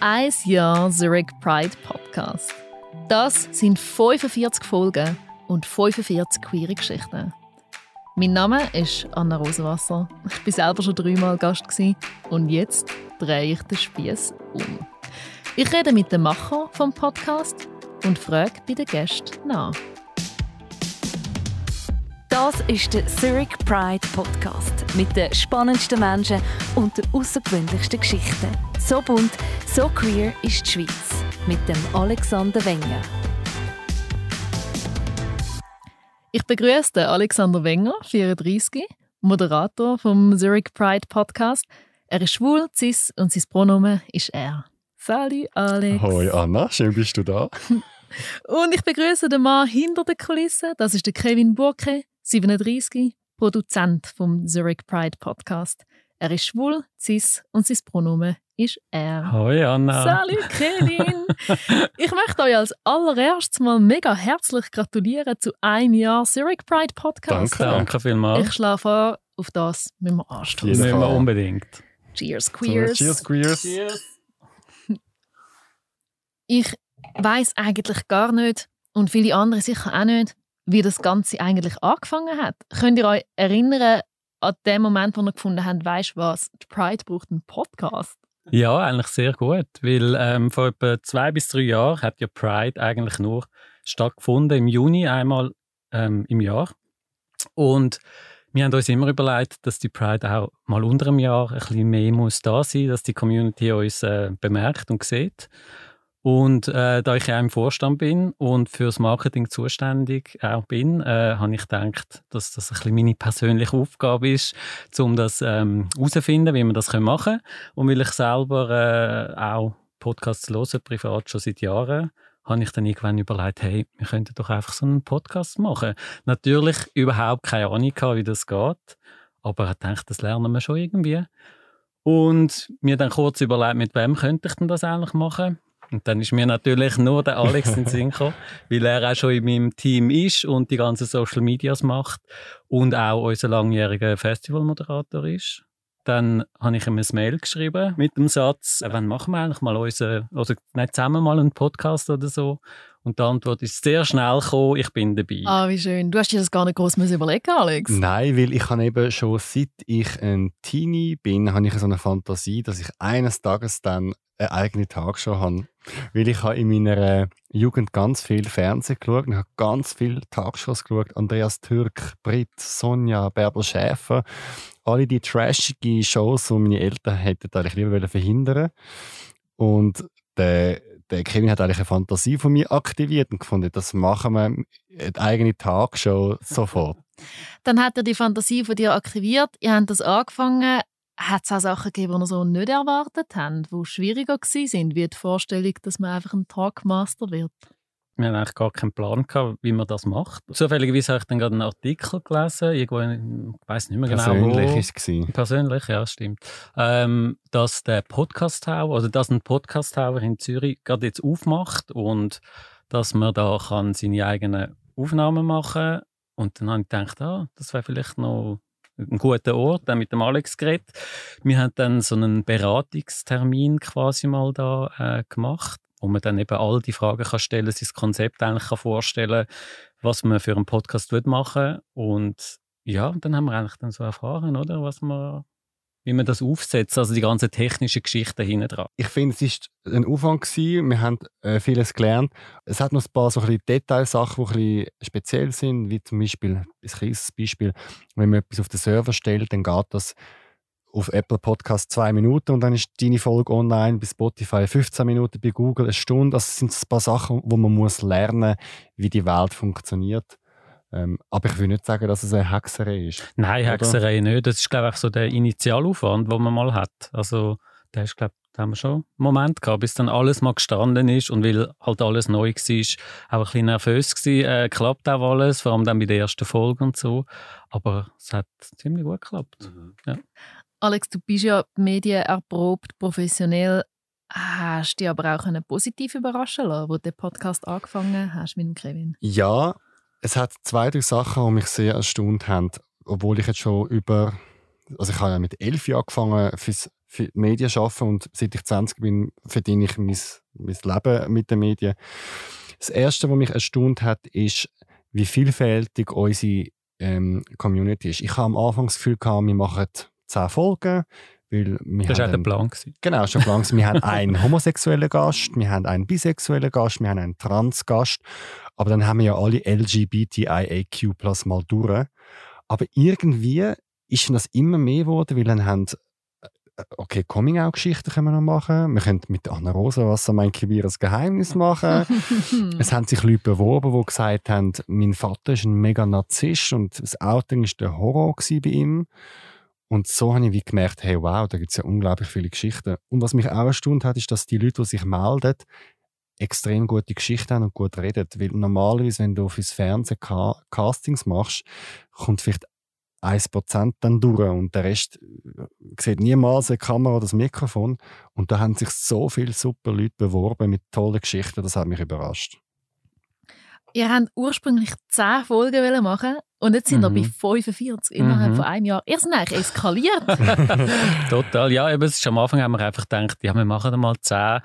ein Jahr Zurich Pride Podcast. Das sind 45 Folgen und 45 queere Geschichten. Mein Name ist Anna Rosenwasser. Ich war selber schon dreimal Gast und jetzt drehe ich den Spieß um. Ich rede mit dem Macher vom Podcast und frage bei den Gästen nach. Das ist der Zurich Pride Podcast mit den spannendsten Menschen und den außergewöhnlichsten Geschichten. So bunt, so queer ist die Schweiz mit dem Alexander Wenger. Ich begrüße Alexander Wenger, 34, Moderator vom Zurich Pride Podcast. Er ist schwul, cis und sein Pronomen ist er. Salut Alex. Hoi Anna, schön bist du da. und ich begrüße den Mann hinter der Kulisse. Das ist der Kevin Burke, 37, Produzent vom Zurich Pride Podcast. Er ist schwul, cis und sein Pronomen ist er. Hoi Anna. Salut Kevin. ich möchte euch als allererstes mal mega herzlich gratulieren zu einem Jahr Zurich Pride Podcast. Danke, danke vielmals. Ich schlage vor, auf das müssen wir anstoßen. Das müssen wir unbedingt. Cheers, Queers. So, cheers, Queers. Cheers. Ich weiß eigentlich gar nicht und viele andere sicher auch nicht, wie das Ganze eigentlich angefangen hat. Könnt ihr euch erinnern an den Moment, wo ihr gefunden habt, weißt was, die Pride braucht einen Podcast? Ja, eigentlich sehr gut, weil ähm, vor etwa zwei bis drei Jahren hat ja Pride eigentlich nur stattgefunden, im Juni einmal ähm, im Jahr. Und wir haben uns immer überlegt, dass die Pride auch mal unter einem Jahr ein bisschen mehr muss da sein, dass die Community uns äh, bemerkt und sieht. Und äh, da ich ja im Vorstand bin und fürs Marketing zuständig auch bin, äh, habe ich gedacht, dass das ein bisschen meine persönliche Aufgabe ist, um das ähm, herauszufinden, wie wir das machen können. Und weil ich selber äh, auch Podcasts höre, privat schon seit Jahren, habe ich dann irgendwann überlegt, hey, wir könnten doch einfach so einen Podcast machen. Natürlich überhaupt keine Ahnung wie das geht, aber ich dachte, das lernen wir schon irgendwie. Und mir dann kurz überlegt, mit wem könnte ich denn das eigentlich machen? Und dann ist mir natürlich nur der Alex in den Sinn gekommen, weil er auch schon in meinem Team ist und die ganzen Social Medias macht und auch unser langjähriger Festivalmoderator ist. Dann habe ich ihm ein Mail geschrieben mit dem Satz, wann machen wir eigentlich mal unseren, oder nicht zusammen mal einen Podcast oder so. Und die Antwort ist sehr schnell gekommen, ich bin dabei. Ah, wie schön. Du hast dir das gar nicht groß überlegen Alex? Nein, weil ich habe eben schon seit ich ein Teenie bin, habe ich so eine Fantasie, dass ich eines Tages dann eine eigene Tagshow habe. Weil ich habe in meiner Jugend ganz viel Fernsehen geschaut und habe ganz viele Tagshows geschaut. Andreas Türk, Brit, Sonja, Bärbel Schäfer. Alle die trashige Shows, die meine Eltern hätten eigentlich lieber verhindern Und der, der Kevin hat eigentlich eine Fantasie von mir aktiviert und gefunden, das machen wir eine eigene Tagshow sofort. Dann hat er die Fantasie von dir aktiviert, ihr habt das angefangen, hat es auch Sachen gegeben, die wir so nicht erwartet haben, die schwieriger waren, wie die Vorstellung, dass man einfach ein Talkmaster wird? Wir haben eigentlich gar keinen Plan gehabt, wie man das macht. Zufälligerweise habe ich dann gerade einen Artikel gelesen, irgendwo, ich weiß nicht mehr genau Persönlich wo. ist es Persönlich, ja, stimmt. Ähm, dass der Podcast Tower, oder dass ein Podcast Tower in Zürich gerade jetzt aufmacht und dass man da kann seine eigenen Aufnahmen machen und dann habe ich gedacht, ah, das wäre vielleicht noch ein guter Ort, dann mit dem Alex geredet. Wir haben dann so einen Beratungstermin quasi mal da äh, gemacht, wo man dann eben all die Fragen kann stellen, sein Konzept eigentlich kann vorstellen, was man für einen Podcast machen und ja, dann haben wir eigentlich dann so erfahren, oder, was man wie man das aufsetzt, also die ganze technische Geschichte hinten dran. Ich finde, es war ein Aufwand. Gewesen. Wir haben äh, vieles gelernt. Es hat noch ein paar so ein Detailsachen, die ein bisschen speziell sind, wie zum Beispiel, ein kleines Beispiel, wenn man etwas auf den Server stellt, dann geht das auf Apple Podcast zwei Minuten und dann ist deine Folge online, bei Spotify 15 Minuten, bei Google eine Stunde. Das sind ein paar Sachen, wo man muss lernen wie die Welt funktioniert. Ähm, aber ich will nicht sagen, dass es eine Hexerei ist. Nein, Hexerei oder? nicht. Das ist, glaube ich, so der Initialaufwand, den man mal hat. Also, der ist, glaube da haben wir schon einen Moment gehabt, bis dann alles mal gestanden ist und weil halt alles neu war, auch ein bisschen nervös gewesen, äh, klappt auch alles, vor allem dann bei der ersten Folge und so. Aber es hat ziemlich gut geklappt. Mhm. Ja. Alex, du bist ja Medien erprobt, professionell. Hast du dich aber auch positiv überraschen lassen, wo du den Podcast angefangen hast mit dem Kevin? Ja, es hat zwei, drei Sachen, die mich sehr erstaunt haben. Obwohl ich jetzt schon über also ich habe ja mit elf Jahren angefangen fürs für Medien arbeiten und seit ich 20 bin, verdiene ich mein, mein Leben mit den Medien. Das Erste, was mich erstaunt hat, ist, wie vielfältig unsere ähm, Community ist. Ich habe am Anfang das Gefühl, gehabt, wir machen zehn Folgen, weil wir Das war auch haben der Plan. gewesen. Genau, schon Plan. Wir haben einen homosexuellen Gast, wir haben einen bisexuellen Gast, wir haben einen Trans-Gast. Aber dann haben wir ja alle LGBTIAQ plus mal durch. Aber irgendwie ist das immer mehr geworden, weil dann haben äh, Okay, Coming-out-Geschichten können wir noch machen. Wir können mit Anna Rosenwasser mein Kibir ein Geheimnis machen. es haben sich Leute beworben, die gesagt haben, mein Vater ist ein mega Narzisst und das Outing war der Horror bei ihm. Und so habe ich wie gemerkt, hey, wow, da gibt es ja unglaublich viele Geschichten. Und was mich auch erstaunt hat, ist, dass die Leute, die sich melden, extrem gute Geschichten haben und gut reden. Weil normalerweise, wenn du fürs Fernsehen Ca- Castings machst, kommt vielleicht 1% dann durch und der Rest äh, sieht niemals eine Kamera oder das Mikrofon. Und da haben sich so viele super Leute beworben mit tollen Geschichten, das hat mich überrascht. Ihr habt ursprünglich 10 Folgen machen und jetzt sind wir Mhm. bei 45 innerhalb Mhm. von einem Jahr. Ihr seid eigentlich eskaliert. Total, ja. Eben, am Anfang haben wir einfach gedacht, ja, wir machen einmal zehn,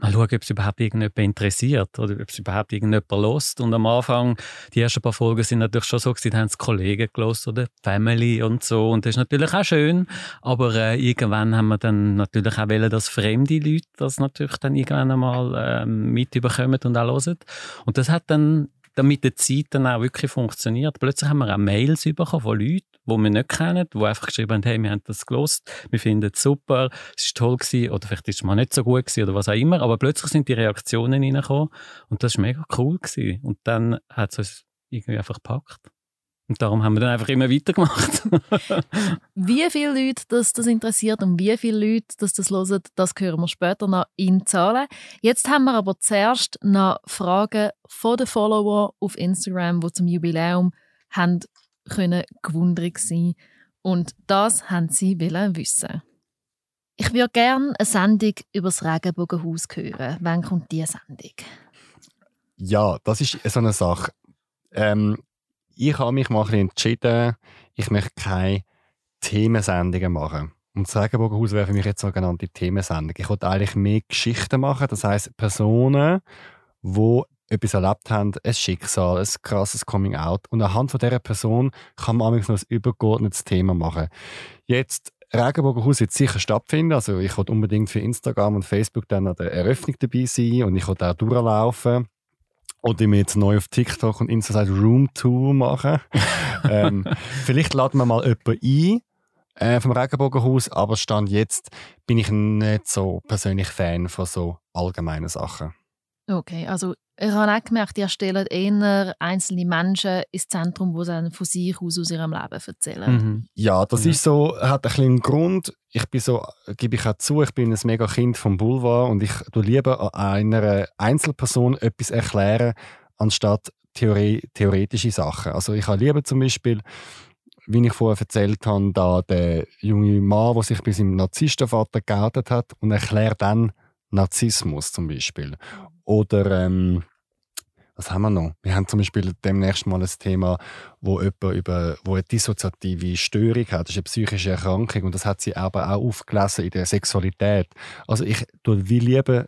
mal schauen, ob es überhaupt irgendjemand interessiert oder ob es überhaupt irgendjemand lost. Und am Anfang, die ersten paar Folgen sind natürlich schon so gewesen, haben es Kollegen gelost oder Family und so. Und das ist natürlich auch schön. Aber äh, irgendwann haben wir dann natürlich auch wollen, dass fremde Leute das natürlich dann irgendwann einmal ähm, mitbekommen und auch hören. Und das hat dann dann mit der Zeit dann auch wirklich funktioniert. Plötzlich haben wir auch Mails bekommen von Leuten, die wir nicht kennen, die einfach geschrieben haben, hey, wir haben das gelost, wir finden es super, es war toll gewesen, oder vielleicht ist es mal nicht so gut gewesen, oder was auch immer, aber plötzlich sind die Reaktionen reingekommen und das war mega cool gewesen. Und dann hat es uns irgendwie einfach gepackt. Und darum haben wir dann einfach immer weitergemacht. Wie viele Leute das, das interessiert und wie viele Leute das, das hören, das hören wir später noch in Zahlen. Jetzt haben wir aber zuerst noch Fragen von den Followern auf Instagram, die zum Jubiläum haben können gewundert sein und das haben sie wissen. Ich würde gerne eine Sendung über das Regenbogenhaus hören. Wann kommt diese Sendung? Ja, das ist so eine Sache. Ähm, ich habe mich mal entschieden, ich möchte keine Themensendungen machen. Und das Regenbogenhaus wäre für mich jetzt sogenannte Themensendung. Ich wollte eigentlich mehr Geschichten machen, das heißt Personen, die etwas erlebt haben, ein Schicksal, ein krasses Coming-out. Und anhand von dieser Person kann man manchmal noch ein übergeordnetes Thema machen. Jetzt, Regenbogenhaus wird sicher stattfinden. Also ich wollte unbedingt für Instagram und Facebook dann an der Eröffnung dabei sein und ich wollte auch durchlaufen. Oder mir jetzt neu auf TikTok und Insta sagt Room Tour machen. ähm, vielleicht laden wir mal jemanden ein äh, vom Regenbogenhaus, aber Stand jetzt bin ich nicht so persönlich Fan von so allgemeinen Sachen. Okay, also ich habe auch gemerkt, ihr stellt eher einzelne Menschen ins Zentrum, die dann von sich aus aus ihrem Leben erzählen. Mhm. Ja, das Ja. ist so, hat ein bisschen einen Grund. Ich bin so, gebe ich auch zu, ich bin ein mega Kind vom Boulevard und ich tu lieber an einer Einzelperson etwas erklären, anstatt Theorie, theoretische Sachen. Also ich habe lieber zum Beispiel, wie ich vorher erzählt habe, da der junge Mann, der sich bei seinem Narzisstenvater geoutet hat und erklärt dann Narzissmus zum Beispiel. Oder ähm, was haben wir noch? Wir haben zum Beispiel demnächst mal ein Thema, wo jemand über, wo eine dissoziative Störung hat. Das ist eine psychische Erkrankung und das hat sie aber auch aufgelesen in der Sexualität. Also ich tue wie lieber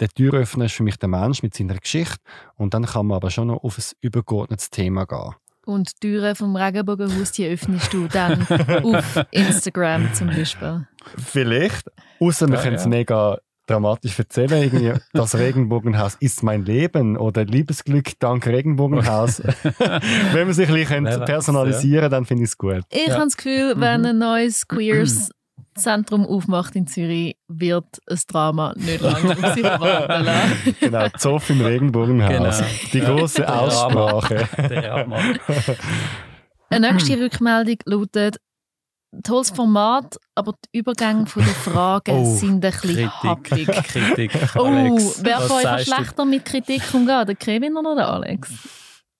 der Türöffner ist für mich der Mensch mit seiner Geschichte und dann kann man aber schon noch auf ein übergeordnetes Thema gehen. Und die Türen vom Regenbogenhaus die öffnest du dann auf Instagram zum Beispiel. Vielleicht. Außer wir Ja, können es ja. mega dramatisch erzählen. Irgendwie, das Regenbogenhaus ist mein Leben oder Liebesglück dank Regenbogenhaus. Wenn wir sich ein bisschen personalisieren dann finde ich es gut. Ich Ja. habe das Gefühl, wenn ein neues Queers Zentrum aufmacht in Zürich, wird ein Drama nicht lange auf sich warten lassen. Genau, Zoff im Regenbogenhaus. Genau. Die große. Aussprache. Der. Eine nächste Rückmeldung lautet, tolles Format, aber die Übergänge von den Fragen Oh, sind ein bisschen happig. Kritik, Kritik. Oh, Alex, wer was von euch du? schlechter mit Kritik umgeht, der Kevin oder der Alex?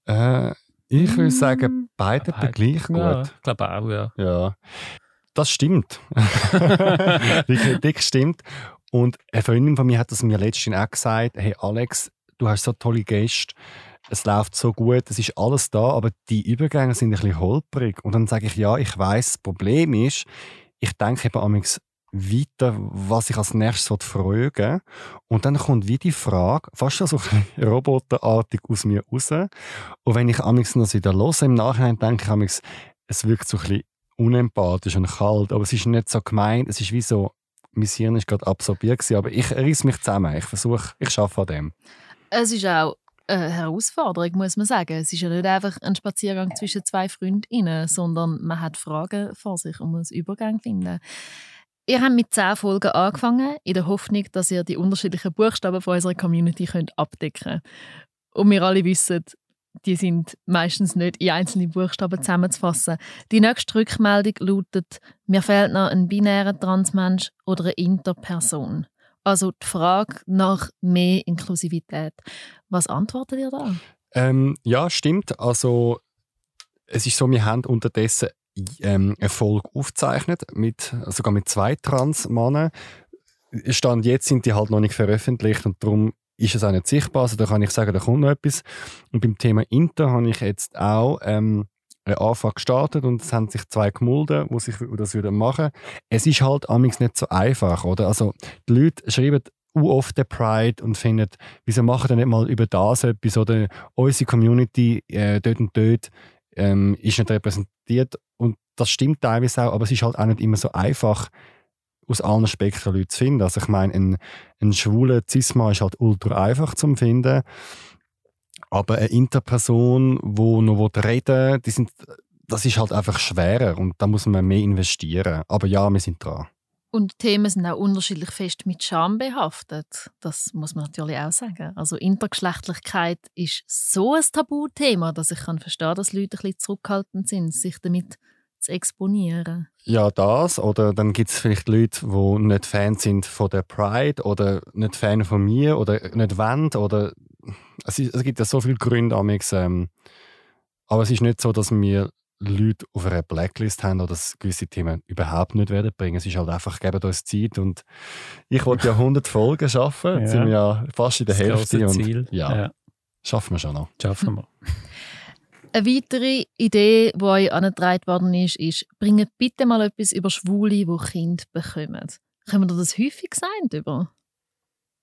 Äh, ich würde sagen, beide Beide. gleich Ja, gut. ich glaube auch, ja. Ja, das stimmt. Die Kritik stimmt. Und eine Freundin von mir hat das mir letztens auch gesagt, hey Alex, du hast so tolle Gäste. Es läuft so gut, es ist alles da, aber die Übergänge sind ein bisschen holprig. Und dann sage ich, ja, ich weiß, das Problem ist, ich denke eben amigs weiter, was ich als nächstes fragen Und dann kommt wie die Frage, fast so ein roboterartig aus mir raus. Und wenn ich amigs noch wieder los im Nachhinein denke ich amigs, es wirkt so ein bisschen unempathisch und kalt, aber es ist nicht so gemeint, es ist wie so, mein Hirn ist gerade absorbiert gewesen, aber ich reiß mich zusammen, ich versuche, ich schaffe an dem. Es ist auch eine Herausforderung, muss man sagen. Es ist ja nicht einfach ein Spaziergang zwischen zwei Freundinnen, sondern man hat Fragen vor sich und muss Übergang finden. Ihr habt mit zehn Folgen angefangen, in der Hoffnung, dass ihr die unterschiedlichen Buchstaben von unserer Community könnt abdecken könnt. Und wir alle wissen, die sind meistens nicht in einzelne Buchstaben zusammenzufassen. Die nächste Rückmeldung lautet, mir fehlt noch ein binärer Transmensch oder eine Interperson. Also die Frage nach mehr Inklusivität. Was antwortet ihr da? Ähm, ja, stimmt. Also es ist so, wir haben unterdessen ähm, eine Folge aufgezeichnet, mit, sogar mit zwei Trans-Männern. Stand jetzt sind die halt noch nicht veröffentlicht und darum ist es auch nicht sichtbar. Also da kann ich sagen, da kommt noch etwas. Und beim Thema Inter habe ich jetzt auch ähm, eine Anfrage gestartet und es haben sich zwei gemulden, die sich das würden machen. Es ist halt amigs nicht so einfach, oder? Also die Leute schreiben oft der Pride und finden, wieso machen wir nicht mal über das etwas oder unsere Community äh, dort und dort ähm, ist nicht repräsentiert und das stimmt teilweise auch, aber es ist halt auch nicht immer so einfach, aus allen Spektren Leute zu finden. Also ich meine, ein, ein schwuler Cisma ist halt ultra einfach zu finden, aber eine Interperson, die noch reden die sind, das ist halt einfach schwerer und da muss man mehr investieren. Aber ja, wir sind dran. Und Themen sind auch unterschiedlich fest mit Scham behaftet. Das muss man natürlich auch sagen. Also Intergeschlechtlichkeit ist so ein Tabuthema, dass ich kann verstehen, dass Leute ein bisschen zurückhaltend sind, sich damit zu exponieren. Ja, das. Oder dann gibt es vielleicht Leute, die nicht Fan sind von der Pride oder nicht Fan von mir oder nicht wollen. Oder es, ist, es gibt ja so viele Gründe, amix, ähm, aber es ist nicht so, dass wir Leute auf einer Blacklist haben oder dass gewisse Themen überhaupt nicht werden bringen. Es ist halt einfach, geben uns Zeit und ich wollte ja 100 Folgen schaffen. Jetzt sind wir ja fast in der das Hälfte. Ziel. Und, ja, ja, schaffen wir schon noch. Schaffen wir. Eine weitere Idee, die euch angetragen worden ist, ist, bringt bitte mal etwas über Schwule, die Kinder bekommen. Können wir das häufig sagen über?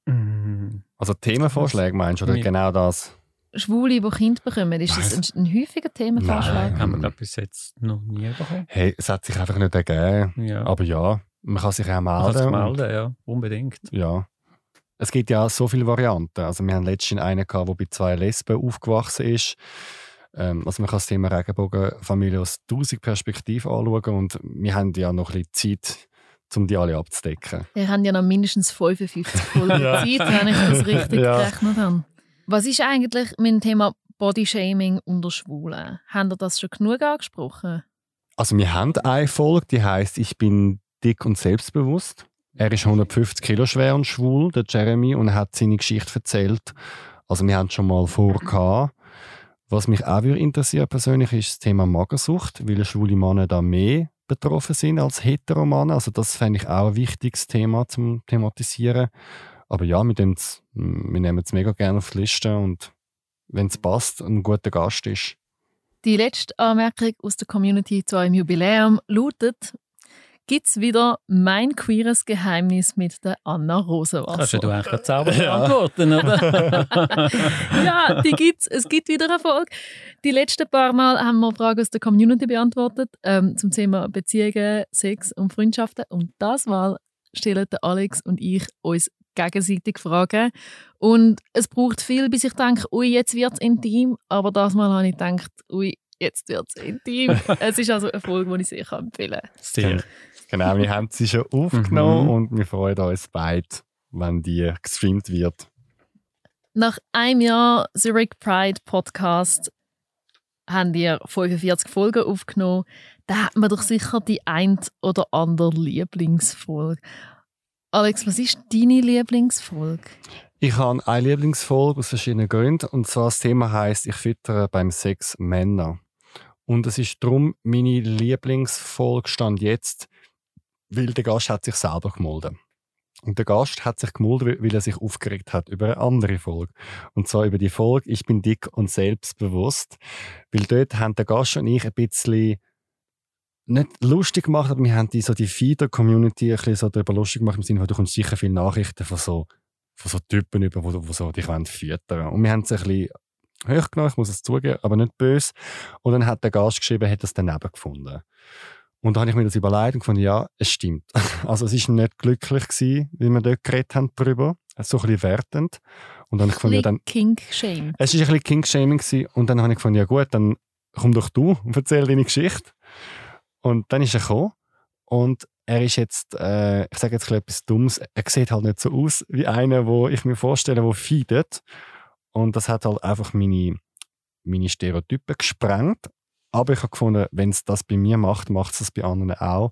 Mm. Also Themenvorschläge meinst du, oder genau das? Schwule, die Kinder bekommen, ist das ein, ein häufiger Themenvorschlag? Nein, haben wir bis jetzt noch nie bekommen. Hey, es hat sich einfach nicht ergeben. Ja. Aber ja, man kann sich auch melden. Man kann sich melden, ja, unbedingt. Ja. Es gibt ja so viele Varianten. Also wir haben letztens einen gehabt, der bei zwei Lesben aufgewachsen ist. Ähm, also man kann das Thema Regenbogenfamilie aus tausend Perspektiven anschauen und wir haben ja noch ein bisschen Zeit, um die alle abzudecken. Wir haben ja noch mindestens 55 Folgen ja. Zeit, wenn ich das richtig ja. gerechnet habe. Was ist eigentlich mit dem Thema Bodyshaming unter Schwulen? Haben ihr das schon genug angesprochen? Also wir haben eine Folge, die heißt «Ich bin dick und selbstbewusst». Er ist 150 Kilo schwer und schwul, der Jeremy, und er hat seine Geschichte erzählt. Also wir haben schon mal vor was mich auch interessiert persönlich ist das Thema Magersucht, weil schwule Männer da mehr betroffen sind als hetero Männer. Also das fände ich auch ein wichtiges Thema zum thematisieren. Aber ja, wir, wir nehmen es mega gerne auf die Liste und wenn es passt, ein guter Gast ist. Die letzte Anmerkung aus der Community zu eurem Jubiläum lautet, gibt es wieder mein queeres Geheimnis mit der Anna Rosenwasser. Kannst du eigentlich gerade selber beantworten, oder? ja, die gibt's. Es gibt wieder eine Folge. Die letzten paar Mal haben wir Fragen aus der Community beantwortet ähm, zum Thema Beziehungen, Sex und Freundschaften. Und das Mal stellen Alex und ich uns gegenseitig Fragen. Und es braucht viel, bis ich denke, ui, jetzt wird es intim. Aber das Mal habe ich gedacht, ui, jetzt wird es intim. es ist also eine Folge, die ich sehr empfehlen kann. Sehr. Genau, wir haben sie schon aufgenommen mhm. und wir freuen uns beide, wenn die gestreamt wird. Nach einem Jahr Zurich Pride Podcast haben wir 45 Folgen aufgenommen. Da hat man doch sicher die ein oder andere Lieblingsfolge. Alex, was ist deine Lieblingsfolge? Ich habe eine Lieblingsfolge aus verschiedenen Gründen. Und zwar das Thema heißt Ich füttere beim Sex Männer. Und es ist darum meine Lieblingsfolge stand jetzt, weil der Gast hat sich selber gemolden. Und der Gast hat sich gemuldet, weil er sich aufgeregt hat über eine andere Folge. Und zwar über die Folge Ich bin dick und selbstbewusst. Weil dort haben der Gast und ich ein bisschen nicht lustig gemacht, aber wir haben die, so die Feeder-Community ein bisschen so darüber lustig gemacht, im Sinne von, du kommst sicher viele Nachrichten von so, von so Typen über, die, so dich füttern Und wir haben es ein bisschen hochgenommen, ich muss es zugeben, aber nicht böse. Und dann hat der Gast geschrieben, hat das daneben gefunden. Und dann habe ich mir das überlegt und gefunden, ja, es stimmt. Also es war nicht glücklich gewesen, wie wir dort geredet haben darüber. So ein bisschen wertend. Und dann habe ich gefunden, ja, dann... King-Shame. Es war ein bisschen King-Shaming und dann habe ich gefunden, ja gut, dann komm doch du und erzähl deine Geschichte. Und dann ist er gekommen und er ist jetzt, äh, ich sage jetzt etwas Dummes, er sieht halt nicht so aus wie einer, wo ich mir vorstelle, der feedet. Und das hat halt einfach meine, meine Stereotypen gesprengt. Aber ich habe gefunden, wenn es das bei mir macht, macht es das bei anderen auch.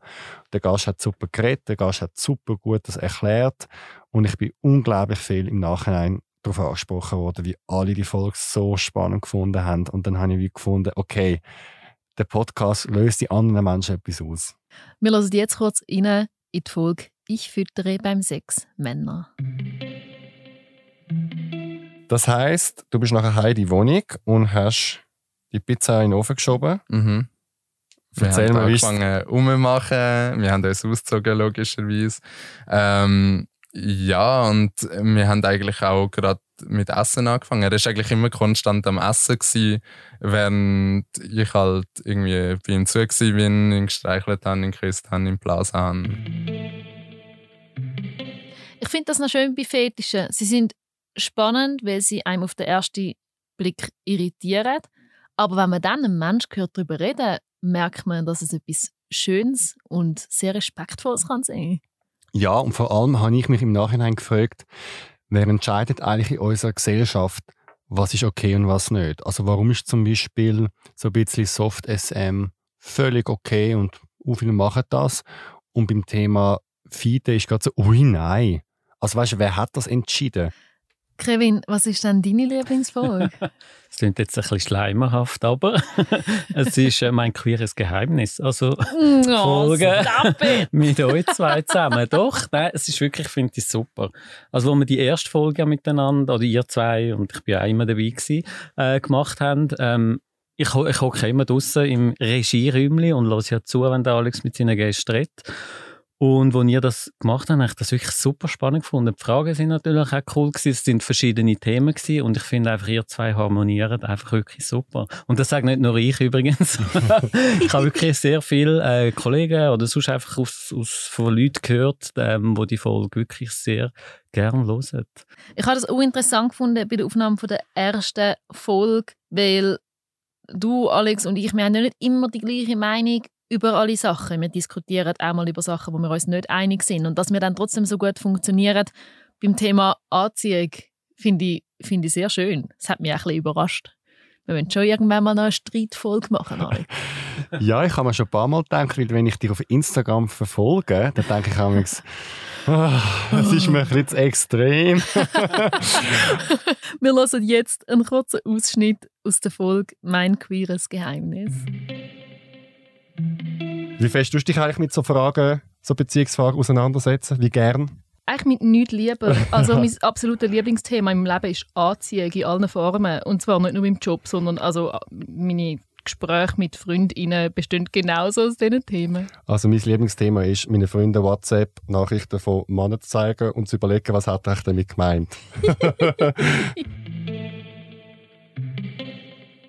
Der Gast hat super geredet, der Gast hat super gut das erklärt und ich bin unglaublich viel im Nachhinein darauf angesprochen worden, wie alle die Folge so spannend gefunden haben. Und dann habe ich wie gefunden, okay, der Podcast löst die anderen Menschen etwas aus. Wir lassen jetzt kurz rein in die Folge Ich füttere beim Sex Männer. Das heißt, du bist nachher heim in die Wohnung und hast die Pizza in den Ofen geschoben. Mhm. Wir Erzähl haben mal, angefangen umzumachen. Wir haben uns ausgezogen, logischerweise. Ähm, ja, und wir haben eigentlich auch gerade mit Essen angefangen. Er war eigentlich immer konstant am Essen, gewesen, während ich halt irgendwie bei ihm zu war, ihn gestreichelt habe, ihn geküsst habe, ihn geblasen habe. Ich finde das noch schön bei Fetischen. Sie sind spannend, weil sie einem auf den ersten Blick irritieren. Aber wenn man dann einem Menschen hört darüber reden, merkt man, dass es etwas Schönes und sehr Respektvolles kann sein. Ja, und vor allem habe ich mich im Nachhinein gefragt, wer entscheidet eigentlich in unserer Gesellschaft, was ist okay und was nicht? Also warum ist zum Beispiel so ein bisschen Soft-SM völlig okay und viele machen das und beim Thema Feeden ist gerade so, ui nein. Also weißt du, wer hat das entschieden? Kevin, was ist denn deine Lieblingsfolge? Es klingt jetzt ein bisschen schleimerhaft, aber es ist äh, mein queeres Geheimnis. Also oh, Folge mit euch zwei zusammen. Doch, nein, es ist wirklich, finde ich super. Also wo wir die erste Folge miteinander, oder ihr zwei, und ich bin auch immer dabei gewesen, äh, gemacht haben, ähm, ich, ich hocke immer draußen im Regieräumchen und höre ja zu, wenn der Alex mit seinen Gästen redet. Und als ihr das gemacht habt, habe ich das wirklich super spannend gefunden. Die Fragen sind natürlich auch cool gewesen. Es sind verschiedene Themen gewesen. Und ich finde einfach, ihr zwei harmonieren einfach wirklich super. Und das sage nicht nur ich übrigens. ich habe wirklich sehr viele äh, Kollegen oder sonst einfach aus, aus, von Leuten gehört, ähm, die die Folge wirklich sehr gerne hören. Ich habe das auch interessant gefunden bei der Aufnahme von der ersten Folge, weil du, Alex und ich, wir haben ja nicht immer die gleiche Meinung über alle Sachen. Wir diskutieren auch mal über Sachen, wo wir uns nicht einig sind. Und dass wir dann trotzdem so gut funktionieren beim Thema Anziehung, finde ich, find ich sehr schön. Das hat mich auch ein bisschen überrascht. Wir wollen schon irgendwann mal noch eine Streitfolge machen. ja, ich habe mir schon ein paar Mal gedacht, weil wenn ich dich auf Instagram verfolge, dann denke ich auch oh, das ist mir ein bisschen zu extrem. Wir hören jetzt einen kurzen Ausschnitt aus der Folge Mein queeres Geheimnis. Wie fest du dich eigentlich mit so Fragen, so Beziehungsfragen auseinandersetzen? Wie gern? Eigentlich mit nichts lieber. Also mein absolutes Lieblingsthema im Leben ist Anziehung in allen Formen. Und zwar nicht nur im Job, sondern also meine Gespräche mit Freundinnen bestehen genauso aus diesen Themen. Also mein Lieblingsthema ist, meine Freunde WhatsApp Nachrichten von Männern zu zeigen und zu überlegen, was hat er damit gemeint.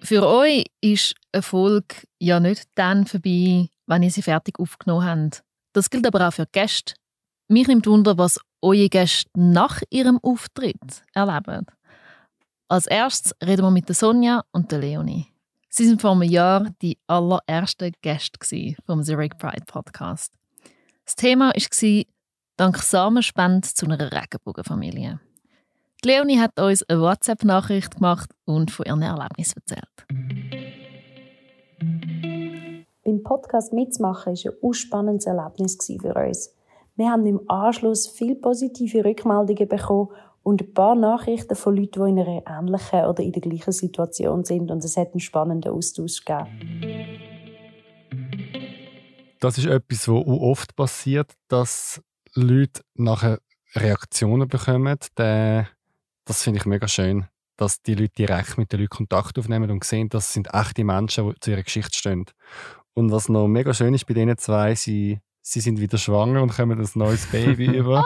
Für euch ist eine Folge ja nicht dann vorbei, wenn ihr sie fertig aufgenommen habt. Das gilt aber auch für Gäste. Mich nimmt Wunder, was eure Gäste nach ihrem Auftritt erleben. Als erstes reden wir mit der Sonja und der Leonie. Sie sind vor einem Jahr die allerersten Gäste vom Zurich Pride Podcast. Das Thema war «Dank Samenspende zu einer Regenbogenfamilie». Leonie hat uns eine WhatsApp-Nachricht gemacht und von ihren Erlebnissen erzählt. Beim Podcast mitzumachen war ein spannendes Erlebnis für uns. Wir haben im Anschluss viele positive Rückmeldungen bekommen und ein paar Nachrichten von Leuten, die in einer ähnlichen oder in der gleichen Situation sind und es hat einen spannenden Austausch gegeben. Das ist etwas, was oft passiert, dass Leute nachher Reaktionen bekommen, das finde ich mega schön, dass die Leute direkt mit den Leuten Kontakt aufnehmen und sehen, das sind echte Menschen, die zu ihrer Geschichte stehen. Und was noch mega schön ist bei diesen zwei, sie, sie sind wieder schwanger und kommen ein neues Baby über.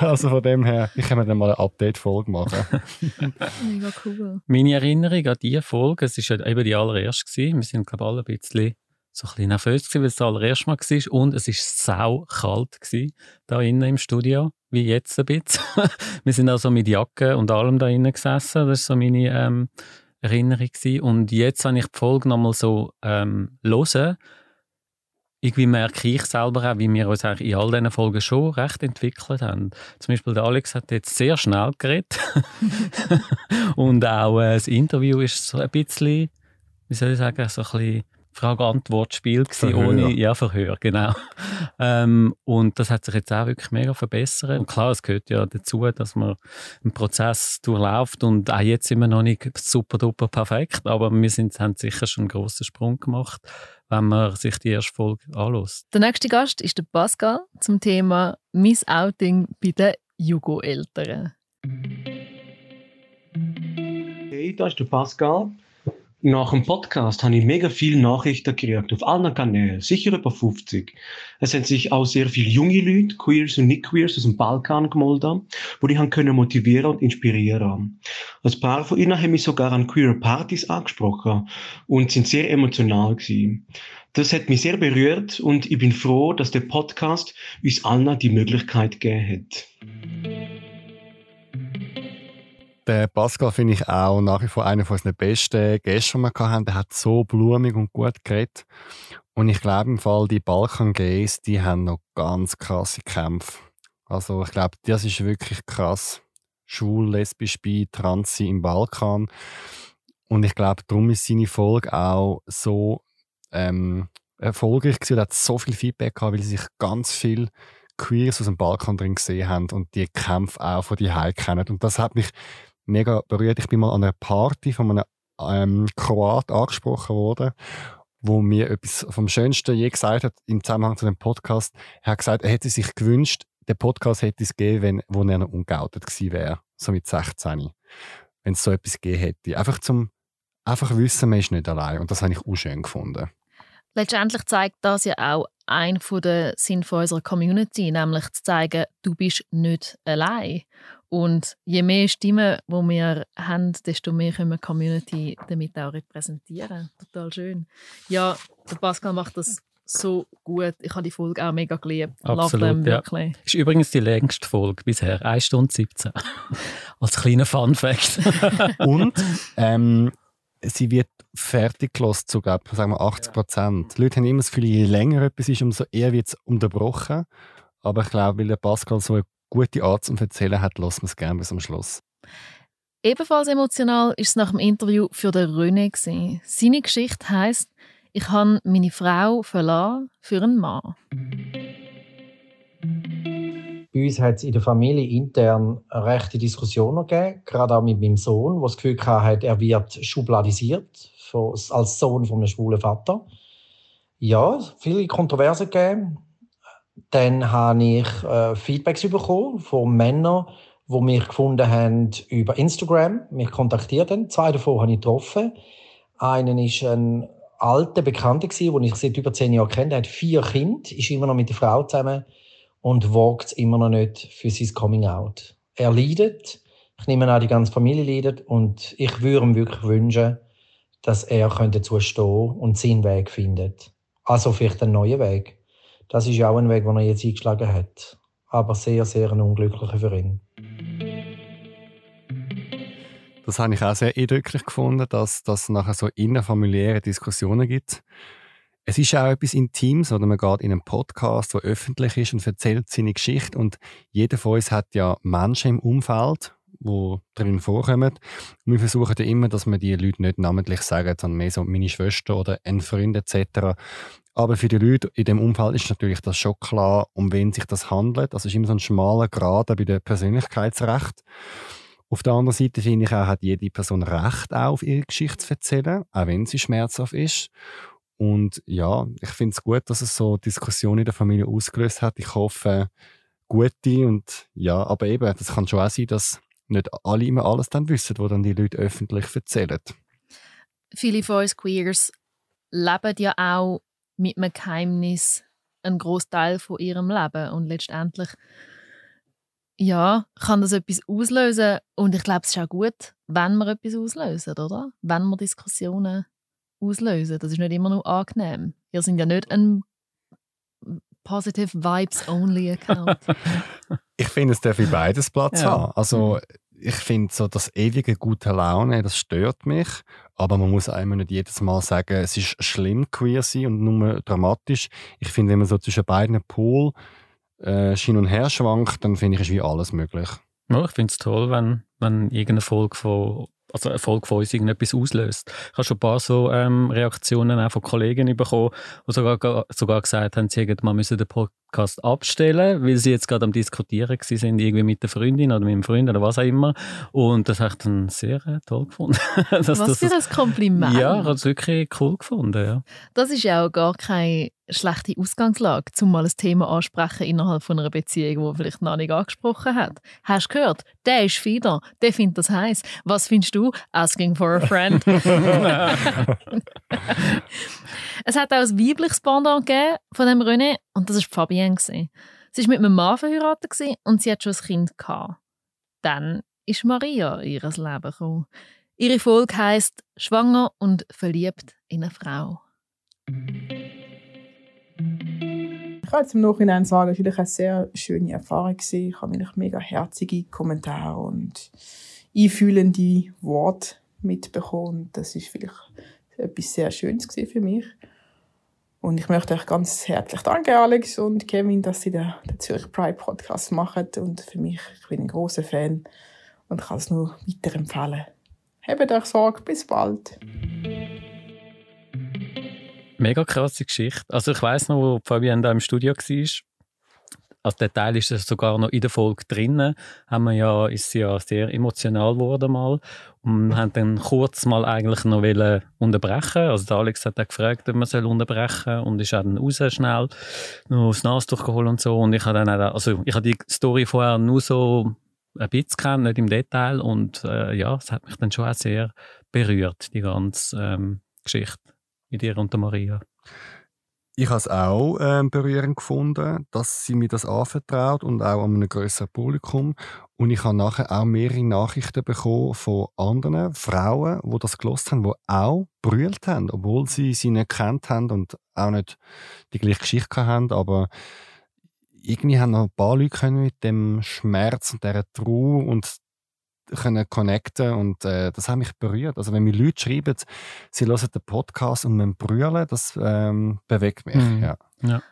Also von dem her, ich kann mir dann mal eine Update-Folge machen. Mega cool. Meine Erinnerung an diese Folge, es war ja eben die allererste. Gewesen. Wir sind, glaube ich, alle ein bisschen so ein bisschen nervös gewesen, weil es das allererste Mal war. Und es war sau kalt gewesen, da innen im Studio, wie jetzt ein bisschen. wir sind also mit Jacke und allem da innen gesessen. Das war so meine ähm, Erinnerung. Gewesen. Und jetzt, wenn ich die Folge nochmal so ähm, höre, irgendwie merke ich selber auch, wie wir uns eigentlich in all diesen Folgen schon recht entwickelt haben. Zum Beispiel der Alex hat jetzt sehr schnell geredet. und auch äh, das Interview ist so ein bisschen, wie soll ich sagen, so ein bisschen Frage-Antwort-Spiel ohne ja, Verhör, genau. ähm, und das hat sich jetzt auch wirklich mega verbessert. Und klar, es gehört ja dazu, dass man einen Prozess durchläuft und auch jetzt sind wir noch nicht super duper perfekt, aber wir sind, haben sicher schon einen grossen Sprung gemacht, wenn man sich die erste Folge anschaut. Der nächste Gast ist der Pascal zum Thema Missouting bei den Jugo-Eltern. Hey, da ist der Pascal. Nach dem Podcast habe ich mega viele Nachrichten gekriegt, auf allen Kanälen, sicher über 50. Es sind sich auch sehr viele junge Leute, Queers und Nicht-Queers aus dem Balkan gemeldet, wo die haben können motivieren und inspirieren. Ein paar von ihnen haben mich sogar an Queer Partys angesprochen und sind sehr emotional gewesen. Das hat mich sehr berührt und ich bin froh, dass der Podcast uns allen die Möglichkeit gegeben hat. Der Pascal finde ich auch nach wie vor einer von unseren besten Gäste, die wir hatten. Der hat so blumig und gut geredet. Und ich glaube im Fall, die Balkan-Gays, die haben noch ganz krasse Kämpfe. Also ich glaube, das ist wirklich krass. Schwul, lesbisch, bi, trans im Balkan. Und ich glaube, darum ist seine Folge auch so ähm, erfolgreich gewesen und hat so viel Feedback gehabt, weil sich ganz viel Queers aus dem Balkan drin gesehen haben und die Kämpfe auch von die kennen. Und das hat mich mega berührt. Ich bin mal an einer Party von einem ähm, Kroat angesprochen worden, wo mir etwas vom Schönsten je gesagt hat im Zusammenhang zu dem Podcast. Er hat gesagt, er hätte sich gewünscht, der Podcast hätte es gegeben, wenn, wo er noch ungeoutet gewesen wäre, so mit 16. Wenn es so etwas gegeben hätte. Einfach zum einfach wissen, man ist nicht allein. Und das habe ich auch schön gefunden. Letztendlich zeigt das ja auch ein von der Sinn unserer Community, nämlich zu zeigen, du bist nicht allein. Und je mehr Stimmen, die wir haben, desto mehr können wir die Community damit auch repräsentieren. Total schön. Ja, der Pascal macht das so gut. Ich habe die Folge auch mega geliebt. Absolut, them, wirklich. Ja. Ist übrigens die längste Folge bisher. 1 Stunde 17. Als kleiner Fun-Fact. Und ähm, sie wird fertig gelassen zu, glaube sagen wir 80 Prozent. Die Leute haben immer das Gefühl, je länger etwas ist, umso eher wird es unterbrochen. Aber ich glaube, weil der Pascal so eine gute Art zum Erzählen hat, lassen wir es gerne bis zum Schluss. Ebenfalls emotional ist es nach dem Interview für den René. Seine Geschichte heisst, ich habe meine Frau verlassen für einen Mann. Bei uns hat es in der Familie intern eine rechte Diskussionen gegeben, gerade auch mit meinem Sohn, der das Gefühl hatte, er wird schubladisiert als Sohn von einem schwulen Vater. Ja, viele Kontroversen gegeben. Dann habe ich äh, Feedbacks bekommen von Männern, die mich gefunden haben über Instagram, mich kontaktiert haben. Zwei davon habe ich getroffen. Einen ist ein alter Bekannter den ich seit über zehn Jahren kenne. Er hat vier Kinder, ist immer noch mit der Frau zusammen und wagt immer noch nicht für sein Coming Out. Er leidet. Ich nehme an, die ganze Familie leidet und ich würde ihm wirklich wünschen, dass er dazu stehen und seinen Weg findet. Also vielleicht einen neuen Weg. Das ist auch ein Weg, den er jetzt eingeschlagen hat. Aber sehr, sehr ein unglücklicher für ihn. Das habe ich auch sehr eindrücklich gefunden, dass es nachher so innerfamiliäre Diskussionen gibt. Es ist auch etwas Intimes, oder man geht in einen Podcast, der öffentlich ist und erzählt seine Geschichte und jeder von uns hat ja Menschen im Umfeld, die drin vorkommen. Und wir versuchen ja immer, dass wir die Leute nicht namentlich sagen, sondern mehr so meine Schwester oder ein Freund etc. Aber für die Leute in dem Umfeld ist natürlich das schon klar, um wen sich das handelt. Das ist immer so ein schmaler Grad bei dem Persönlichkeitsrecht. Auf der anderen Seite finde ich auch, hat jede Person Recht auf ihre Geschichte zu erzählen, auch wenn sie schmerzhaft ist. Und ja, ich finde es gut, dass es so Diskussionen in der Familie ausgelöst hat. Ich hoffe, gute und ja, aber eben, das kann schon auch sein, dass nicht alle immer alles dann wissen, was dann die Leute öffentlich erzählen. Viele von uns Queers leben ja auch mit einem Geheimnis einen Großteil von ihrem Leben und letztendlich ja, kann das etwas auslösen und ich glaube, es ist auch gut, wenn wir etwas auslösen, oder? Wenn wir Diskussionen auslösen. Das ist nicht immer nur angenehm. Wir sind ja nicht ein Positive Vibes Only Account. ich finde, es darf beides Platz ja. haben. Also, ich finde so das ewige gute Laune, das stört mich. Aber man muss einmal nicht jedes Mal sagen, es ist schlimm queer sein und nur dramatisch. Ich finde, wenn man so zwischen beiden Polen äh, Schien und Her schwankt, dann finde ich, ist wie alles möglich. Ja, ich finde es toll, wenn, wenn irgendeine Folge von also Erfolg von uns irgendetwas auslöst. Ich habe schon ein paar so ähm, Reaktionen auch von Kollegen bekommen, die sogar, sogar gesagt haben, sie hätten mal müssen den Podcast abstellen, weil sie jetzt gerade am Diskutieren sind, irgendwie mit der Freundin oder mit dem Freund oder was auch immer. Und das habe ich dann sehr äh, toll gefunden. was das, für ein Kompliment. Ja, ich habe es wirklich cool gefunden. Ja. Das ist ja auch gar keine schlechte Ausgangslage, um mal ein Thema ansprechen innerhalb von einer Beziehung, wo vielleicht noch nicht angesprochen hat. Hast du gehört? Der ist Fieder, der findet das heiß. Was findest du? Asking for a friend. es hat auch ein weibliches Pendant gegeben von dem René und das war Fabienne. Sie war mit einem Mann verheiratet und sie hat schon ein Kind. Dann ist Maria in ihr Leben gekommen. Ihre Folge heisst Schwanger und verliebt in eine Frau. Ich kann jetzt im Nachhinein sagen, es war eine sehr schöne Erfahrung. Ich habe mega herzige Kommentare und einfühlende Worte mitbekommen. Das ist vielleicht etwas sehr Schönes für mich. Und ich möchte euch ganz herzlich danken, Alex und Kevin, dass sie den, Zürich Pride Podcast machen. Und für mich, ich bin ein großer Fan und kann es nur weiterempfehlen. Habt euch Sorge, bis bald. Mega krasse Geschichte. Also ich weiß noch, wo Fabian da im Studio war. Also der Teil ist sogar noch in der Folge drinnen. Haben wir ja, ist sie ja sehr emotional geworden mal und haben dann kurz mal eigentlich noch unterbrechen. Also der Alex hat dann gefragt, ob man soll unterbrechen und ist dann raus schnell noch das Nas durchgeholt und so. Und ich habe dann auch, also ich habe die Story vorher nur so ein bisschen kennt, nicht im Detail und äh, ja, es hat mich dann schon auch sehr berührt, die ganze ähm, Geschichte mit ihr und der Maria. Ich habe es auch äh, berührend gefunden, dass sie mir das anvertraut und auch an einem größeren Publikum. Und ich habe nachher auch mehrere Nachrichten bekommen von anderen Frauen, die das gelost haben, die auch brüllt haben, obwohl sie sie nicht kennt haben und auch nicht die gleiche Geschichte haben. Aber irgendwie haben noch ein paar Leute mit dem Schmerz und dieser Trauer und können connecten und äh, das hat mich berührt. Also wenn mir Leute schreiben, sie hören den Podcast und man brüllen, das ähm, bewegt mich. Mhm. Ja. ja.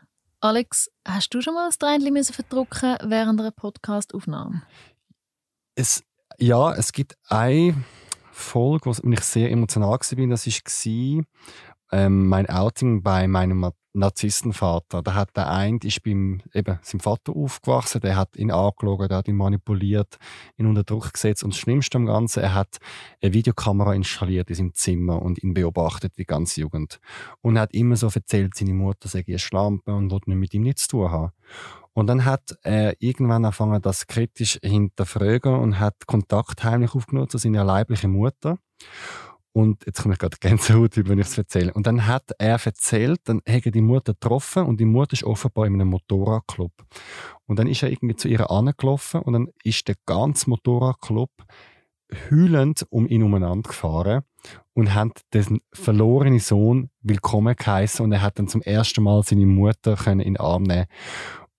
Alex, hast du schon mal das Tränchen verdrucken während einer Podcastaufnahme? Es, ja, es gibt eine Folge, wo ich sehr emotional war. Das war ähm, mein Outing bei meinem Narzisstenvater. Da hat der eine ist beim eben seinem Vater aufgewachsen, der hat ihn angelogen, der hat ihn manipuliert, ihn unter Druck gesetzt und das Schlimmste am Ganzen, er hat eine Videokamera installiert in seinem Zimmer und ihn beobachtet die ganze Jugend und er hat immer so erzählt, seine Mutter sei eine Schlampe und wollte nicht mit ihm nichts zu tun haben. Und dann hat er irgendwann angefangen, das kritisch hinterfragen und hat Kontakt heimlich aufgenommen zu seiner leiblichen Mutter. Und jetzt komme ich gerade Gänsehaut, wenn ich es erzähle. Und dann hat er erzählt, dann hätte die Mutter getroffen und die Mutter ist offenbar in einem Motorradclub. Und dann ist er irgendwie zu ihr angelaufen und dann ist der ganze Motorradclub heulend um ihn umeinander gefahren und hat den verlorenen Sohn willkommen geheißen und er hat dann zum ersten Mal seine Mutter können in den Arm nehmen.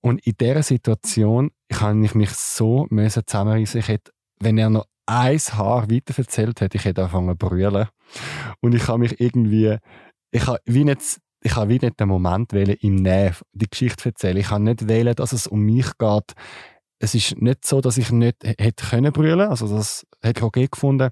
Und in dieser Situation kann ich mich so zusammenreißen. Ich hätte, wenn er noch ein Haar weiter erzählt hätte, ich hätte angefangen zu brüllen. Und ich habe mich irgendwie, ich habe wie nicht, ich habe wie nicht den Moment wählen, im Nähe die Geschichte erzählen. Ich habe nicht wählen, dass es um mich geht. Es ist nicht so, dass ich nicht hätte können brüllen, also das hätte ich okay gefunden.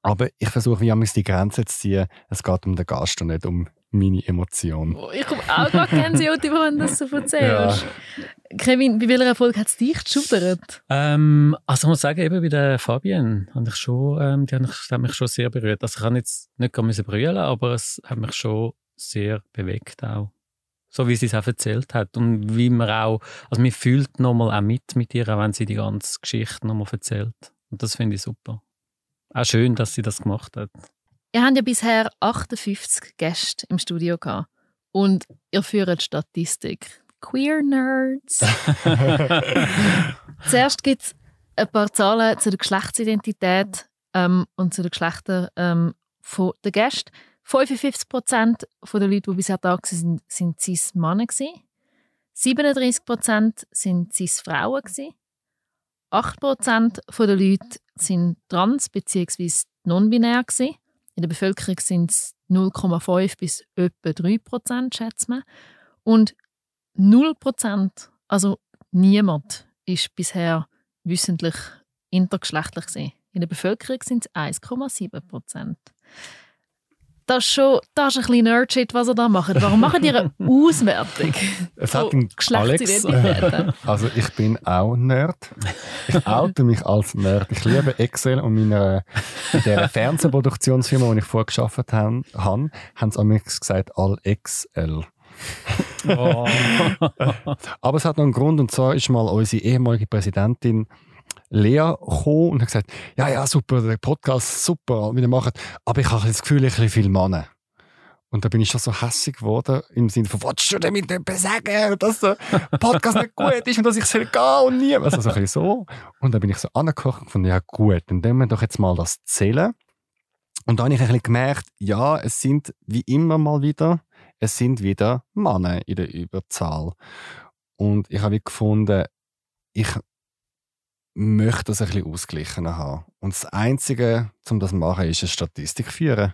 Aber ich versuche wie die Grenze zu ziehen. Es geht um den Gast und nicht um meine Emotion. Oh, ich komme auch gerade Gänsehaut, wenn du das so erzählst. Ja. Kevin, bei welcher Erfolg hat es dich geschudert? Ähm, also ich muss sagen, eben bei der Fabienne habe ich schon, ähm, die hat mich schon sehr berührt. Also ich kann jetzt nicht brüllen, aber es hat mich schon sehr bewegt auch. So wie sie es auch erzählt hat. Und wie man auch, also man fühlt nochmal auch mit mit ihr, auch wenn sie die ganze Geschichte nochmal erzählt. Und das finde ich super. Auch schön, dass sie das gemacht hat. Ihr habt ja bisher 58 Gäste im Studio gehabt. Und ihr führt Statistik. Queer Nerds. Zuerst gibt es ein paar Zahlen zu der Geschlechtsidentität ähm, und zu den Geschlechtern ähm, der Gäste. 55 Prozent der Leute, die bisher da waren, sind cis-Männer. 37 Prozent sind cis-Frauen. 8 Prozent der Leute sind trans- bzw. non-binär. In der Bevölkerung sind es 0,5 bis etwa 3 Prozent, schätzt man. Und 0 Prozent, also niemand, ist bisher wissentlich intergeschlechtlich gewesen. In der Bevölkerung sind es 1,7 Prozent. Das ist schon das ist ein bisschen Nerdshit, was ihr da macht. Warum macht ihr eine Auswertung hat ein Geschlechtsidentitäten? Also ich bin auch Nerd. Ich oute mich als Nerd. Ich liebe Excel und meiner, in der Fernsehproduktionsfirma, wo ich vorher gearbeitet habe, haben, sie mir gesagt, all XL. Oh. Aber es hat noch einen Grund, und zwar ist mal unsere ehemalige Präsidentin Lea gekommen und hat gesagt, ja, ja, super, der Podcast, super, wie ihr macht, aber ich habe das Gefühl, ich habe viel Männer. Und da bin ich schon so hässig geworden, im Sinne von, was du damit sagen, dass der Podcast nicht gut ist und dass ich soll gehen und nie. Also so ein so. Und dann bin ich so angekocht und gefunden, ja gut, dann nehmen wir doch jetzt mal das Zählen. Und dann habe ich ein gemerkt, ja, es sind wie immer mal wieder, es sind wieder Männer in der Überzahl. Und ich habe gefunden, ich möchte das ein bisschen ausgleichen haben. Und das Einzige, um das zu machen, ist eine Statistik führen.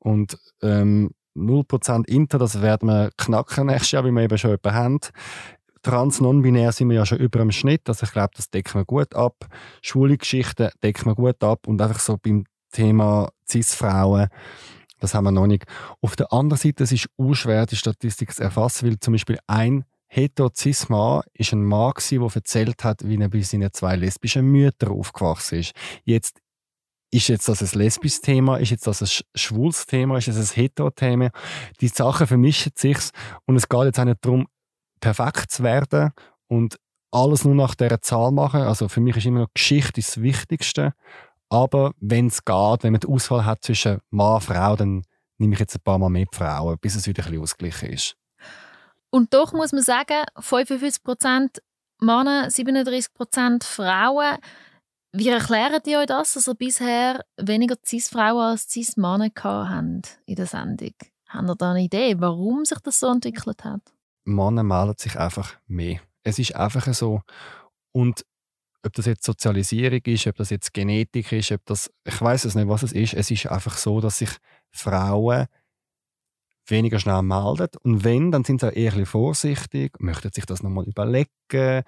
Und ähm, 0% Inter, das werden wir knacken nächstes Jahr, weil wir eben schon jemanden haben. Trans, non-binär sind wir ja schon über dem Schnitt, also ich glaube, das decken wir gut ab. Schwule Geschichten decken wir gut ab und einfach so beim Thema Cis-Frauen, das haben wir noch nicht. Auf der anderen Seite, es ist auch schwer, die Statistik zu erfassen, weil zum Beispiel ein hetero-cis-Mann ist ein Mann der erzählt hat, wie er bei seinen zwei lesbischen Müttern aufgewachsen ist. Jetzt ist jetzt das ein lesbisches Thema, ist jetzt das ein schwules Thema, ist das ein hetero-Thema. Die Sachen vermischen sich und es geht jetzt auch nicht darum, perfekt zu werden und alles nur nach dieser Zahl machen. Also für mich ist immer noch Geschichte das Wichtigste. Aber wenn es geht, wenn man die Auswahl hat zwischen Mann und Frau, dann nehme ich jetzt ein paar Mal mehr Frauen, bis es wieder ein bisschen ausgeglichen ist. Und doch muss man sagen, 55% Männer, 37% Frauen. Wie erklären die euch das, dass ihr bisher weniger Cis-Frauen als Cis-Männer in der Sendung? Habt ihr da eine Idee, warum sich das so entwickelt hat? Männer melden sich einfach mehr. Es ist einfach so. Und ob das jetzt Sozialisierung ist, ob das jetzt Genetik ist, ob das, ich weiß es nicht, was es ist. Es ist einfach so, dass sich Frauen weniger schnell melden. Und wenn, dann sind sie auch eher ein vorsichtig, möchten sich das nochmal überlegen,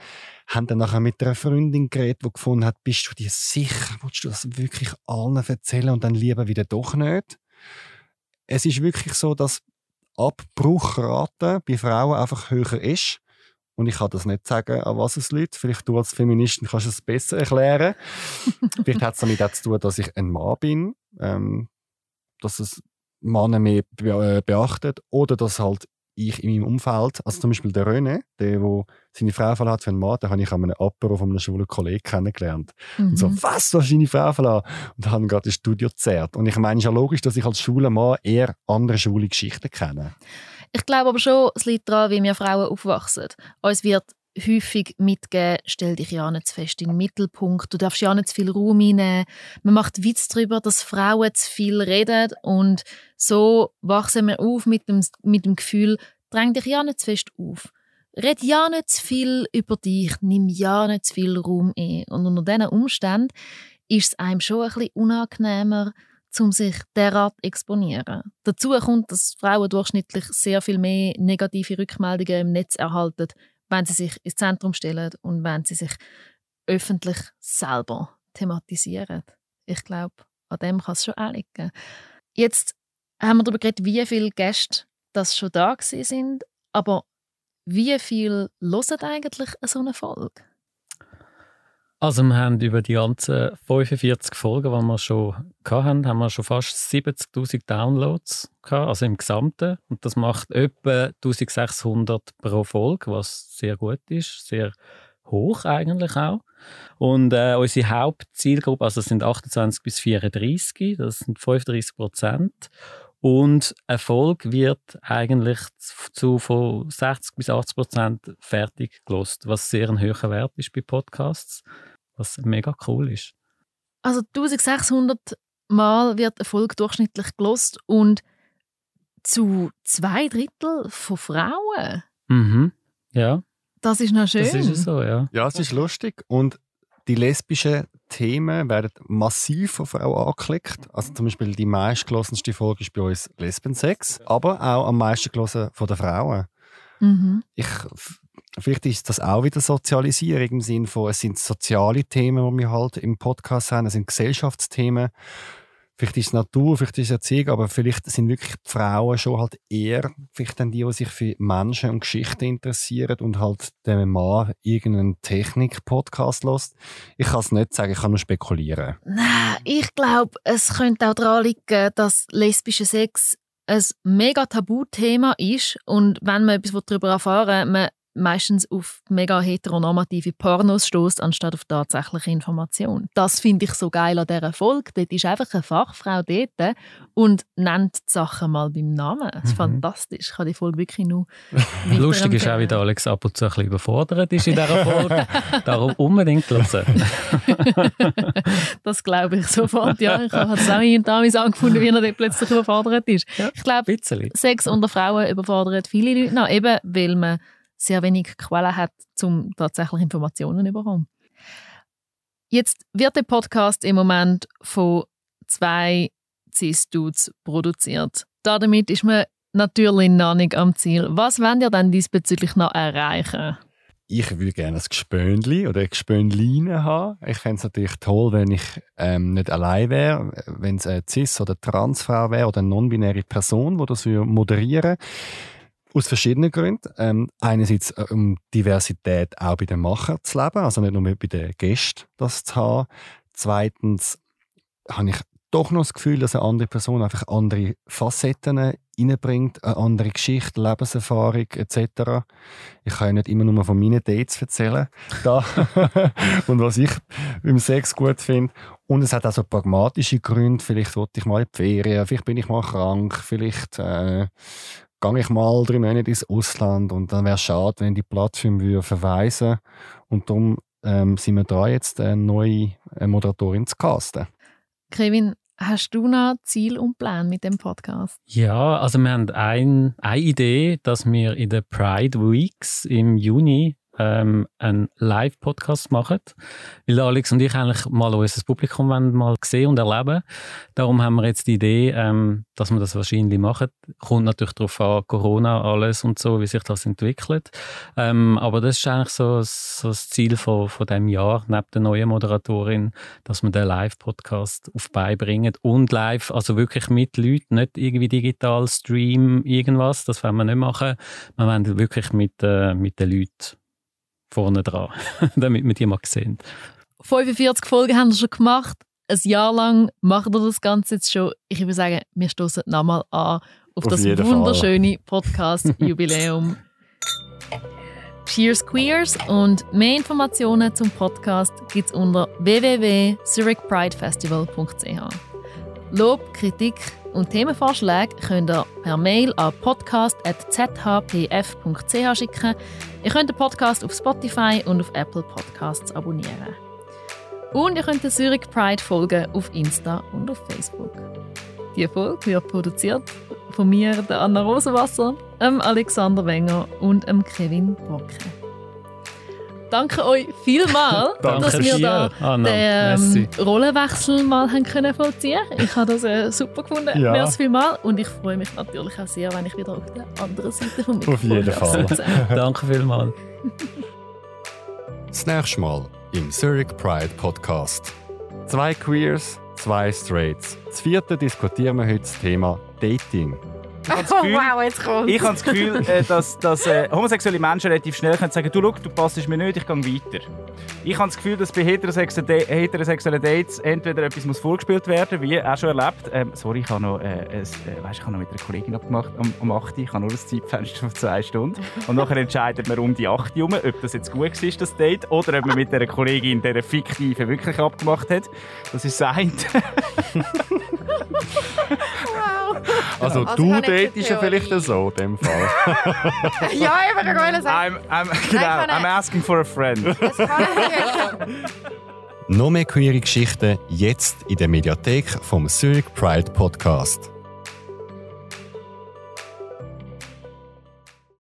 haben dann nachher mit einer Freundin geredet, die gefunden hat, bist du dir sicher, willst du das wirklich allen erzählen und dann lieber wieder doch nicht? Es ist wirklich so, dass Abbruchrate bei Frauen einfach höher ist. Und ich kann das nicht sagen, an was es liegt. Vielleicht du als Feministin kannst es besser erklären. Vielleicht hat es damit auch zu tun, dass ich ein Mann bin. Ähm, dass es Männer mehr äh, beachtet oder dass halt ich in meinem Umfeld, also zum Beispiel der René, der, der seine Frau verlassen für einen Mann, den habe ich an einem Apero von einem schwulen Kollegen kennengelernt. Mhm. Und so, mhm. was, du hast deine Frau verlassen? Und dann haben gerade das Studio gezerrt. Und ich meine, es ist ja logisch, dass ich als schwuler Mann eher andere schwule Geschichten kenne. Ich glaube aber schon, es liegt daran, wie wir Frauen aufwachsen. Uns wird häufig mitgeben, stell dich ja nicht zu fest in den Mittelpunkt, du darfst ja nicht zu viel Raum einnehmen. Man macht Witz darüber, dass Frauen zu viel reden und so wachsen wir auf mit dem, mit dem Gefühl, dräng dich ja nicht zu fest auf. Red ja nicht zu viel über dich, nimm ja nicht zu viel Raum ein. Und unter diesen Umständen ist es einem schon ein bisschen unangenehmer, um sich derart zu exponieren. Dazu kommt, dass Frauen durchschnittlich sehr viel mehr negative Rückmeldungen im Netz erhalten, wenn sie sich ins Zentrum stellen und wenn sie sich öffentlich selber thematisieren. Ich glaube, an dem kann es schon auch liegen. Jetzt haben wir darüber geredet, wie viele Gäste das schon da sind, aber wie viel hören eigentlich so eine Folge? Also wir haben über die ganzen 45 Folgen, die wir schon hatten, haben wir schon fast 70'000 Downloads gehabt, also im Gesamten. Und das macht etwa 1600 pro Folge, was sehr gut ist, sehr hoch eigentlich auch. Und äh, unsere Hauptzielgruppe, also das sind 28 bis 34, das sind 35 Prozent. Und Erfolg wird eigentlich zu von 60 bis 80 Prozent fertig gelost, was sehr ein hoher Wert ist bei Podcasts, was mega cool ist. Also 1600 Mal wird Erfolg durchschnittlich gelost und zu zwei Drittel von Frauen. Mhm. Ja. Das ist noch schön. Das ist so, ja. Ja, es ist lustig und die lesbischen Themen werden massiv von Frauen angeklickt. Also zum Beispiel die meistgelosenste Folge ist bei uns Lesbensex, aber auch am meisten gelesen von den Frauen. Mhm. Ich, vielleicht ist das auch wieder Sozialisierung im Sinne von, es sind soziale Themen, die wir halt im Podcast haben, es sind Gesellschaftsthemen. Vielleicht ist es Natur, vielleicht ist es Erziehung, aber vielleicht sind wirklich die Frauen schon halt eher vielleicht dann die, die sich für Menschen und Geschichten interessieren und halt dem Mann irgendeinen Technik-Podcast lässt. Ich kann es nicht sagen, ich kann nur spekulieren. Nein, ich glaube, es könnte auch daran liegen, dass lesbischer Sex ein mega Tabuthema ist und wenn man etwas darüber erfahren will, meistens auf mega heteronormative Pornos stößt, anstatt auf tatsächliche Information. Das finde ich so geil an dieser Folge. Dort ist einfach eine Fachfrau dort und nennt die Sachen mal beim Namen. Das ist Mhm. fantastisch. Ich kann die Folge wirklich nur Lustig ist auch, wie der Alex ab und zu ein bisschen überfordert ist in dieser Folge. Darum unbedingt hören. Das glaube ich sofort. Ja, ich habe es auch in damals angefunden, wie er dort plötzlich überfordert ist. Ich glaube. Sex unter Frauen überfordert viele Leute noch, eben weil man sehr wenig Quellen hat, um tatsächlich Informationen zu bekommen. Jetzt wird der Podcast im Moment von zwei Cis-Dudes produziert. Damit ist man natürlich noch nicht am Ziel. Was wollt ihr denn diesbezüglich noch erreichen? Ich würde gerne ein Gespöndli oder eine Gespöndline haben. Ich fände es natürlich toll, wenn ich ähm, nicht allein wäre, wenn es eine Cis- oder Transfrau wäre oder eine non-binäre Person, die das würde moderieren aus verschiedenen Gründen. Ähm, einerseits, äh, um Diversität auch bei den Machern zu leben, also nicht nur bei den Gästen das zu haben. Zweitens habe ich doch noch das Gefühl, dass eine andere Person einfach andere Facetten reinbringt, eine andere Geschichte, Lebenserfahrung etc. Ich kann ja nicht immer nur von meinen Dates erzählen da. und was ich beim Sex gut finde. Und es hat auch so pragmatische Gründe. Vielleicht wollte ich mal in die Ferien, vielleicht bin ich mal krank, vielleicht äh, gehe ich mal drei Monate ins Ausland und dann wäre es schade, wenn die Plattform würde verweisen Und darum ähm, sind wir dran, jetzt eine neue äh, Moderatorin zu casten. Kevin, hast du noch Ziel und Plan mit dem Podcast? Ja, also wir haben ein, eine Idee, dass wir in den Pride Weeks im Juni ähm, einen Live-Podcast machen, weil Alex und ich eigentlich mal unser Publikum wollen mal sehen und erleben. Darum haben wir jetzt die Idee, ähm, dass wir das wahrscheinlich machen. Kommt natürlich darauf an, Corona, alles und so, wie sich das entwickelt. Ähm, aber das ist eigentlich so, so das Ziel von, von diesem Jahr, neben der neuen Moderatorin, dass wir den Live-Podcast auf die Beine bringen und live, also wirklich mit Leuten, nicht irgendwie digital, Stream, irgendwas, das wollen wir nicht machen. Wir wollen wirklich mit, äh, mit den Leuten vorne dran, damit wir die mal sehen. 45 Folgen haben wir schon gemacht. Ein Jahr lang machen wir das Ganze jetzt schon. Ich würde sagen, wir stoßen nochmal an auf, Auf das wunderschöne Podcast-Jubiläum. Cheers Queers und mehr Informationen zum Podcast gibt es unter www.zurichpridefestival.ch. Lob, Kritik und Themenvorschläge könnt ihr per Mail an podcast.zhpf.ch schicken. Ihr könnt den Podcast auf Spotify und auf Apple Podcasts abonnieren. Und ihr könnt der Zurich Pride folgen auf Insta und auf Facebook. Die Folge wird produziert von mir, der Anna Rosenwasser, Alexander Wenger und Kevin Brocke. Danke euch vielmals, Danke dass wir da Anna. den ähm. Rollenwechsel mal haben können vollziehen. Ich habe das äh, super gefunden. Ja. Merci vielmals. Und ich freue mich natürlich auch sehr, wenn ich wieder auf der anderen Seite vom Mikrofon Auf jeden Fall. Danke vielmals. Das nächste Mal im Zurich Pride Podcast. Zwei Queers, zwei Straights. Das vierte diskutieren wir heute das Thema Dating. Ich habe das Gefühl, jetzt kommt ich habe das Gefühl äh, dass, dass äh, homosexuelle Menschen relativ schnell können sagen du, schau, du passest mir nicht, ich gehe weiter. Ich habe das Gefühl, dass bei heterosexuellen, heterosexuellen Dates entweder etwas muss vorgespielt werden, wie auch schon erlebt. Ähm, sorry, ich habe noch, äh, ein, äh, weißt, ich habe noch mit einer Kollegin abgemacht am, am 8. Ich habe nur ein Zeitfenster von zwei Stunden. Und nachher entscheidet man um die 8 herum, ob das jetzt gut war, das Date, oder ob man mit der Kollegin der fiktive wirklich abgemacht hat. Das ist das eine. wow. Also, also du datest ja vielleicht so, in dem Fall. ja, ich wollte sagen. I'm, I'm, genau, I'm asking for a friend. Noch mehr queere Geschichten jetzt in der Mediathek vom Zurich Pride Podcast.